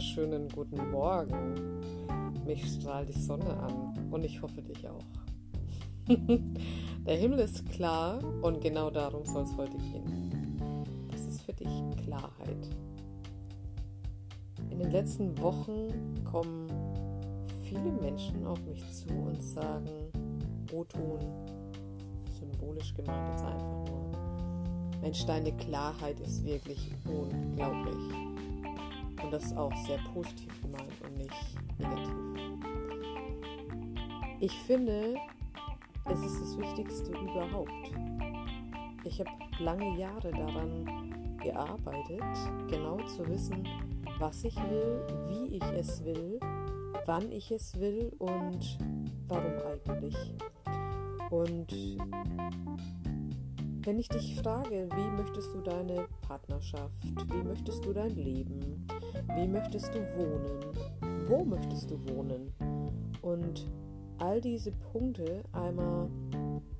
wunderschönen guten Morgen. Mich strahlt die Sonne an und ich hoffe dich auch. Der Himmel ist klar und genau darum soll es heute gehen. Was ist für dich Klarheit? In den letzten Wochen kommen viele Menschen auf mich zu und sagen, O-Ton, symbolisch gemeint jetzt einfach nur. Mensch, deine Klarheit ist wirklich unglaublich. Und das ist auch sehr positiv gemeint und nicht negativ. Ich finde, es ist das Wichtigste überhaupt. Ich habe lange Jahre daran gearbeitet, genau zu wissen, was ich will, wie ich es will, wann ich es will und warum eigentlich. Und wenn ich dich frage, wie möchtest du deine Partnerschaft, wie möchtest du dein Leben, wie möchtest du wohnen, wo möchtest du wohnen und all diese Punkte einmal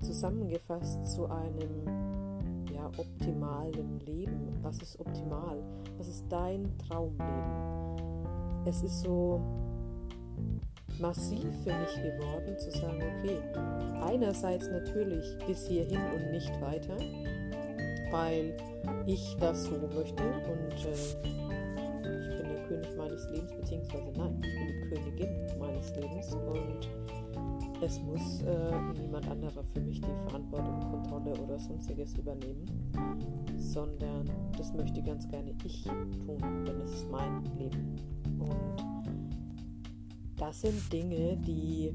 zusammengefasst zu einem ja, optimalen Leben. Was ist optimal? Was ist dein Traumleben? Es ist so massiv für mich geworden, zu sagen, okay, einerseits natürlich bis hierhin und nicht weiter, weil ich das so möchte und äh, ich bin der König meines Lebens, beziehungsweise nein, ich bin die Königin meines Lebens und es muss äh, niemand anderer für mich die Verantwortung, Kontrolle oder sonstiges übernehmen, sondern das möchte ganz gerne ich tun, denn es ist mein Leben. Und das sind Dinge, die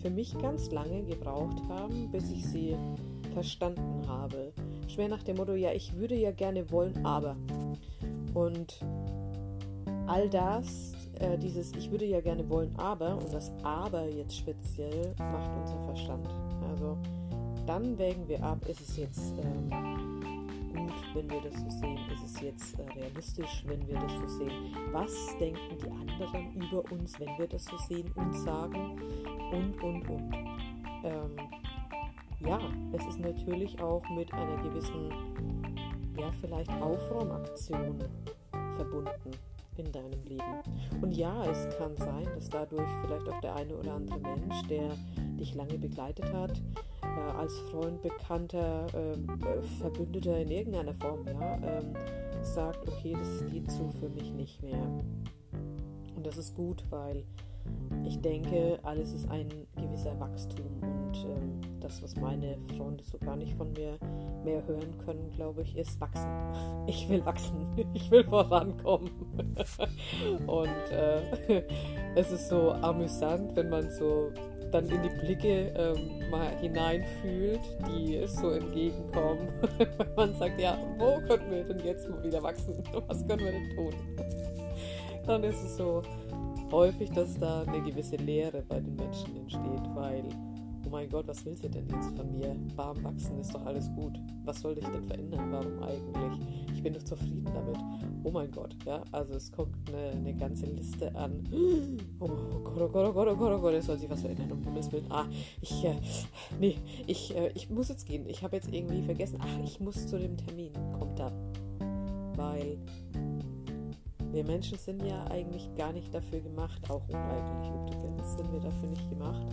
für mich ganz lange gebraucht haben, bis ich sie verstanden habe. Schwer nach dem Motto, ja, ich würde ja gerne wollen, aber. Und all das, äh, dieses Ich würde ja gerne wollen, aber, und das Aber jetzt speziell macht unser Verstand. Also dann wägen wir ab, ist es jetzt ähm, gut, wenn wir das so sehen? Ist es jetzt äh, realistisch, wenn wir das so sehen? Was denken die anderen über uns, wenn wir das so sehen und sagen? Und, und, und. Ähm, ja, es ist natürlich auch mit einer gewissen, ja, vielleicht Aufräumaktion verbunden in deinem Leben. Und ja, es kann sein, dass dadurch vielleicht auch der eine oder andere Mensch, der dich lange begleitet hat, äh, als Freund, Bekannter, ähm, äh, Verbündeter in irgendeiner Form, ja, ähm, sagt, okay, das geht so für mich nicht mehr. Und das ist gut, weil ich denke, alles ist ein gewisser Wachstum und ähm, das, was meine Freunde so gar nicht von mir mehr hören können, glaube ich, ist wachsen. Ich will wachsen, ich will vorankommen. und äh, es ist so amüsant, wenn man so dann in die Blicke ähm, mal hineinfühlt, die so entgegenkommen. Wenn man sagt, ja, wo können wir denn jetzt mal wieder wachsen? Was können wir denn tun? Dann ist es so häufig, dass da eine gewisse Leere bei den Menschen entsteht, weil oh mein Gott, was will sie denn jetzt von mir? Warm wachsen ist doch alles gut. Was soll ich denn verändern? Warum eigentlich? Ich bin doch zufrieden damit. Oh mein Gott, ja, also es kommt eine, eine ganze Liste an. Oh Gott, oh Gott, oh Gott, oh Gott, oh Gott, es soll sich was verändern, um Himmels Willen. Ah, ich, äh, nee, ich, äh, ich muss jetzt gehen. Ich habe jetzt irgendwie vergessen. Ach, ich muss zu dem Termin. Kommt dann. Weil wir Menschen sind ja eigentlich gar nicht dafür gemacht, auch unweigerlich übrigens sind wir dafür nicht gemacht,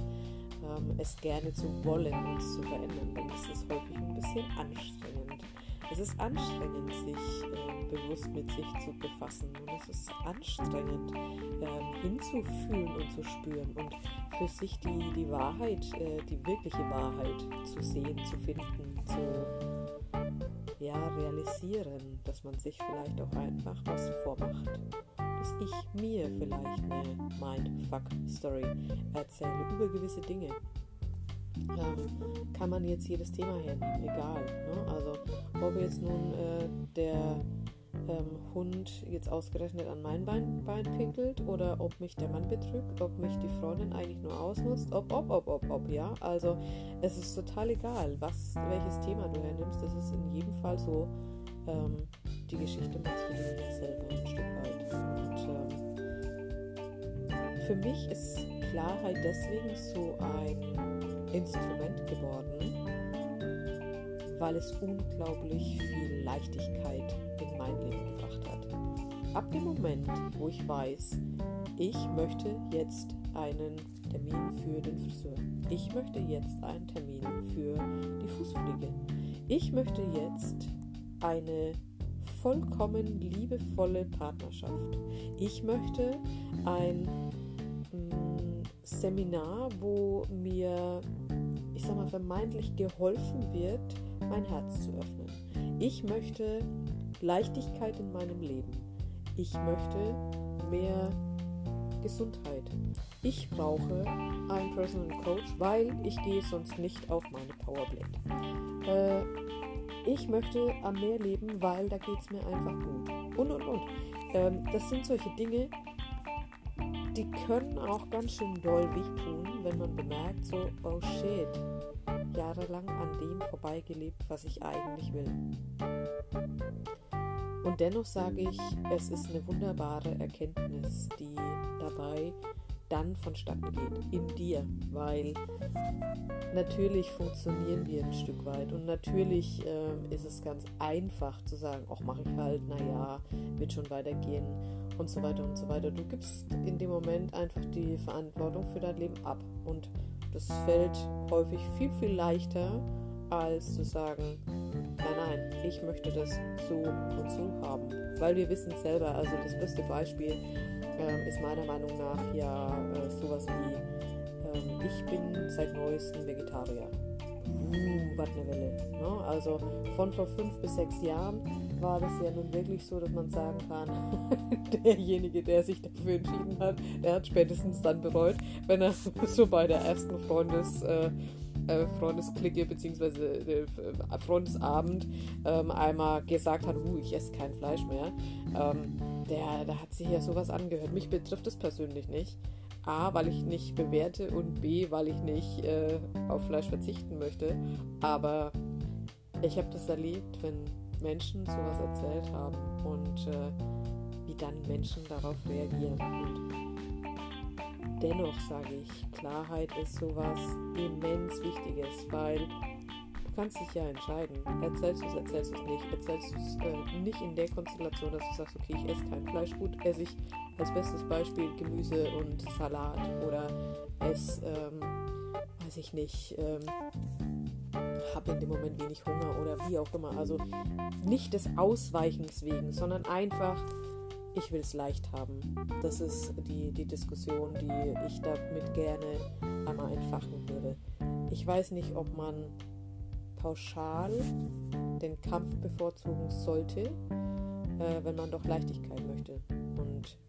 ähm, es gerne zu wollen, uns zu verändern, denn es ist häufig ein bisschen anstrengend. Es ist anstrengend, sich äh, bewusst mit sich zu befassen und es ist anstrengend, ähm, hinzufühlen und zu spüren und für sich die, die Wahrheit, äh, die wirkliche Wahrheit zu sehen, zu finden, zu ja, realisieren, dass man sich vielleicht auch einfach was vormacht dass ich mir vielleicht eine Mindfuck-Story erzähle über gewisse Dinge. Ähm, kann man jetzt jedes Thema hernehmen, egal. Ne? Also ob jetzt nun äh, der ähm, Hund jetzt ausgerechnet an mein Bein, Bein pinkelt oder ob mich der Mann betrügt, ob mich die Freundin eigentlich nur ausnutzt, ob, ob, ob, ob, ob, ja. Also es ist total egal, was, welches Thema du hernimmst. Das ist in jedem Fall so, ähm, die Geschichte machst du dir selber ein Stück weit. Und ähm, für mich ist Klarheit deswegen so ein Instrument geworden, weil es unglaublich viel Leichtigkeit in mein Leben gebracht hat. ab dem Moment, wo ich weiß, ich möchte jetzt einen Termin für den Friseur. Ich möchte jetzt einen Termin für die Fußpflege. Ich möchte jetzt eine vollkommen liebevolle Partnerschaft. Ich möchte ein mm, Seminar, wo mir, ich sag mal, vermeintlich geholfen wird, mein Herz zu öffnen. Ich möchte Leichtigkeit in meinem Leben. Ich möchte mehr Gesundheit. Ich brauche einen Personal Coach, weil ich gehe sonst nicht auf meine Powerblend. Äh, ich möchte am Meer leben, weil da geht es mir einfach gut. Und, und, und. Ähm, das sind solche Dinge, die können auch ganz schön doll wehtun, wenn man bemerkt, so, oh shit, jahrelang an dem vorbeigelebt, was ich eigentlich will. Und dennoch sage ich, es ist eine wunderbare Erkenntnis, die dabei dann vonstatten geht, in dir, weil natürlich funktionieren wir ein Stück weit. Und natürlich äh, ist es ganz einfach zu sagen, ach mache ich halt, naja, wird schon weitergehen und so weiter und so weiter. Du gibst in dem Moment einfach die Verantwortung für dein Leben ab und das fällt häufig viel, viel leichter, als zu sagen, nein, nein, ich möchte das so und so haben. Weil wir wissen selber, also das beste Beispiel ähm, ist meiner Meinung nach ja äh, sowas wie, ähm, ich bin seit neuestem Vegetarier. Uh, was eine Welle. Ne? Also von vor fünf bis sechs Jahren war das ja nun wirklich so, dass man sagen kann, derjenige, der sich dafür entschieden hat, der hat spätestens dann bereut, wenn er so bei der ersten Freundes... Äh, äh, Freundesklicke bzw. Äh, Freundesabend ähm, einmal gesagt hat, uh, ich esse kein Fleisch mehr, ähm, der, der hat sich ja sowas angehört. Mich betrifft es persönlich nicht. A, weil ich nicht bewerte und B, weil ich nicht äh, auf Fleisch verzichten möchte. Aber ich habe das erlebt, wenn Menschen sowas erzählt haben und äh, wie dann Menschen darauf reagieren. Und dennoch sage ich, Klarheit ist sowas immens Wichtiges, weil du kannst dich ja entscheiden. Erzählst du es, erzählst du es nicht. Erzählst du es äh, nicht in der Konstellation, dass du sagst, okay, ich esse kein Fleisch. Gut, esse ich als bestes Beispiel Gemüse und Salat oder esse, ähm, weiß ich nicht, ähm, habe in dem Moment wenig Hunger oder wie auch immer. Also nicht des Ausweichens wegen, sondern einfach, ich will es leicht haben. Das ist die, die Diskussion, die ich damit gerne einmal entfachen würde. Ich weiß nicht, ob man pauschal den Kampf bevorzugen sollte, äh, wenn man doch Leichtigkeit möchte. Und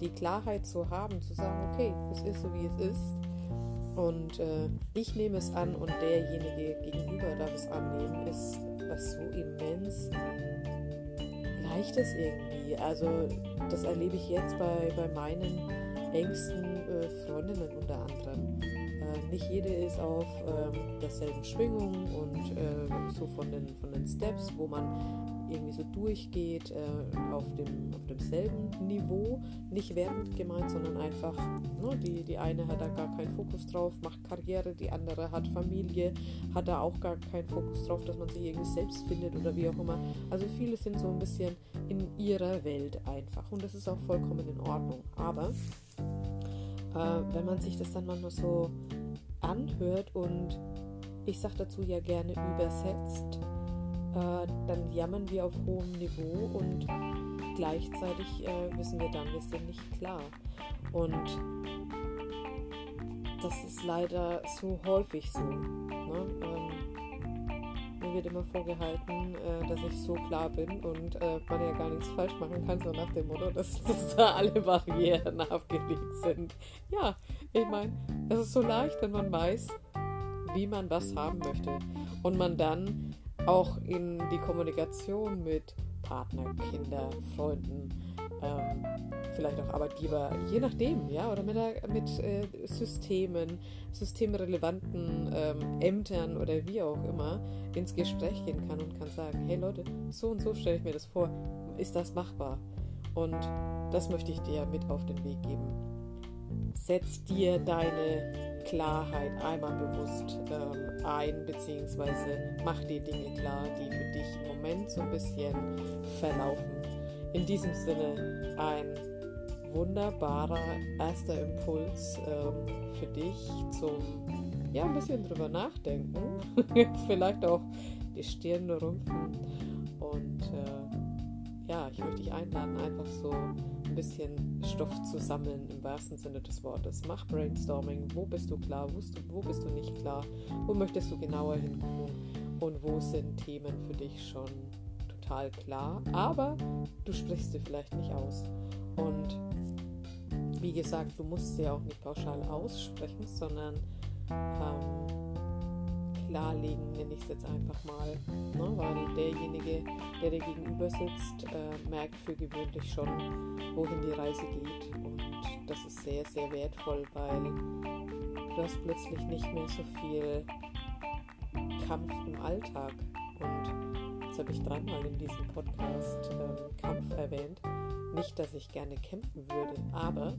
die Klarheit zu haben, zu sagen, okay, es ist so, wie es ist und äh, ich nehme es an und derjenige gegenüber darf es annehmen, ist was so immens Leichtes irgendwie. Also das erlebe ich jetzt bei, bei meinen engsten äh, Freundinnen unter anderem. Äh, nicht jede ist auf ähm, derselben Schwingung und äh, so von den, von den Steps, wo man irgendwie so durchgeht, äh, auf, dem, auf demselben Niveau, nicht wertend gemeint, sondern einfach, ne, die, die eine hat da gar keinen Fokus drauf, macht Karriere, die andere hat Familie, hat da auch gar keinen Fokus drauf, dass man sich irgendwie selbst findet oder wie auch immer. Also viele sind so ein bisschen in ihrer Welt einfach und das ist auch vollkommen in Ordnung. Aber äh, wenn man sich das dann manchmal so anhört und ich sage dazu ja gerne übersetzt, äh, dann jammern wir auf hohem Niveau und gleichzeitig äh, wissen wir dann, wir sind nicht klar. Und das ist leider so häufig so. Ne? Ähm, mir wird immer vorgehalten, äh, dass ich so klar bin und äh, man ja gar nichts falsch machen kann, so nach dem Motto, dass, dass da alle Barrieren aufgelegt sind. Ja, ich meine, es ist so leicht, wenn man weiß, wie man was haben möchte und man dann auch in die Kommunikation mit Partner, Kinder, Freunden, ähm, vielleicht auch Arbeitgeber, je nachdem, ja, oder mit, mit äh, Systemen, systemrelevanten ähm, Ämtern oder wie auch immer ins Gespräch gehen kann und kann sagen, hey Leute, so und so stelle ich mir das vor, ist das machbar? Und das möchte ich dir mit auf den Weg geben. Setz dir deine Klarheit einmal bewusst ähm, ein, beziehungsweise mach die Dinge klar, die für dich im Moment so ein bisschen verlaufen. in diesem Sinne ein wunderbarer erster Impuls ähm, für dich zum ja ein bisschen drüber nachdenken, vielleicht auch die Stirn rümpfen und äh, ja, ich möchte dich einladen, einfach so ein bisschen Stoff zu sammeln im wahrsten Sinne des Wortes. Mach Brainstorming, wo bist du klar, wo bist du, nicht klar, wo möchtest du genauer hingucken? Und wo sind Themen für dich schon total klar, aber du sprichst sie vielleicht nicht aus. Und wie gesagt, du musst sie auch nicht pauschal aussprechen, sondern ähm, klarlegen, nenne ich es jetzt einfach mal. Ne? Weil derjenige, der dir gegenüber sitzt, äh, merkt für gewöhnlich schon, wohin die Reise geht. Und das ist sehr, sehr wertvoll, weil du hast plötzlich nicht mehr so viel Kampf im Alltag. Und jetzt habe ich dreimal in diesem Podcast äh, Kampf erwähnt. Nicht, dass ich gerne kämpfen würde, aber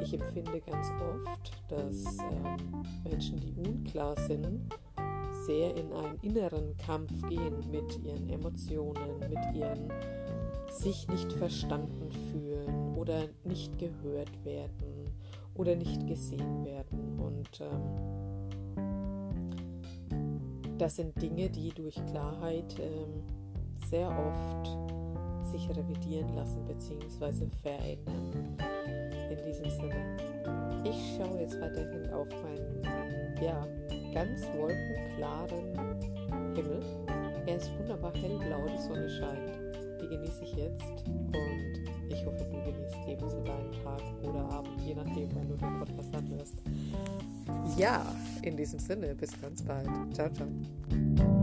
ich empfinde ganz oft, dass ähm, Menschen, die unklar sind, sehr in einen inneren Kampf gehen mit ihren Emotionen, mit ihren sich nicht verstanden fühlen oder nicht gehört werden oder nicht gesehen werden. Und ähm, das sind Dinge, die durch Klarheit ähm, sehr oft sich revidieren lassen bzw. verändern. In diesem Sinne, ich schaue jetzt weiterhin auf meinen ja, ganz wolkenklaren Himmel. Er ist wunderbar hellblau, die Sonne scheint. Die genieße ich jetzt und ich hoffe, du genießt ebenso deinen Tag oder Abend, je nachdem, wann du den Podcast anhörst. Ja, in diesem Sinne, bis ganz bald. Ciao, ciao.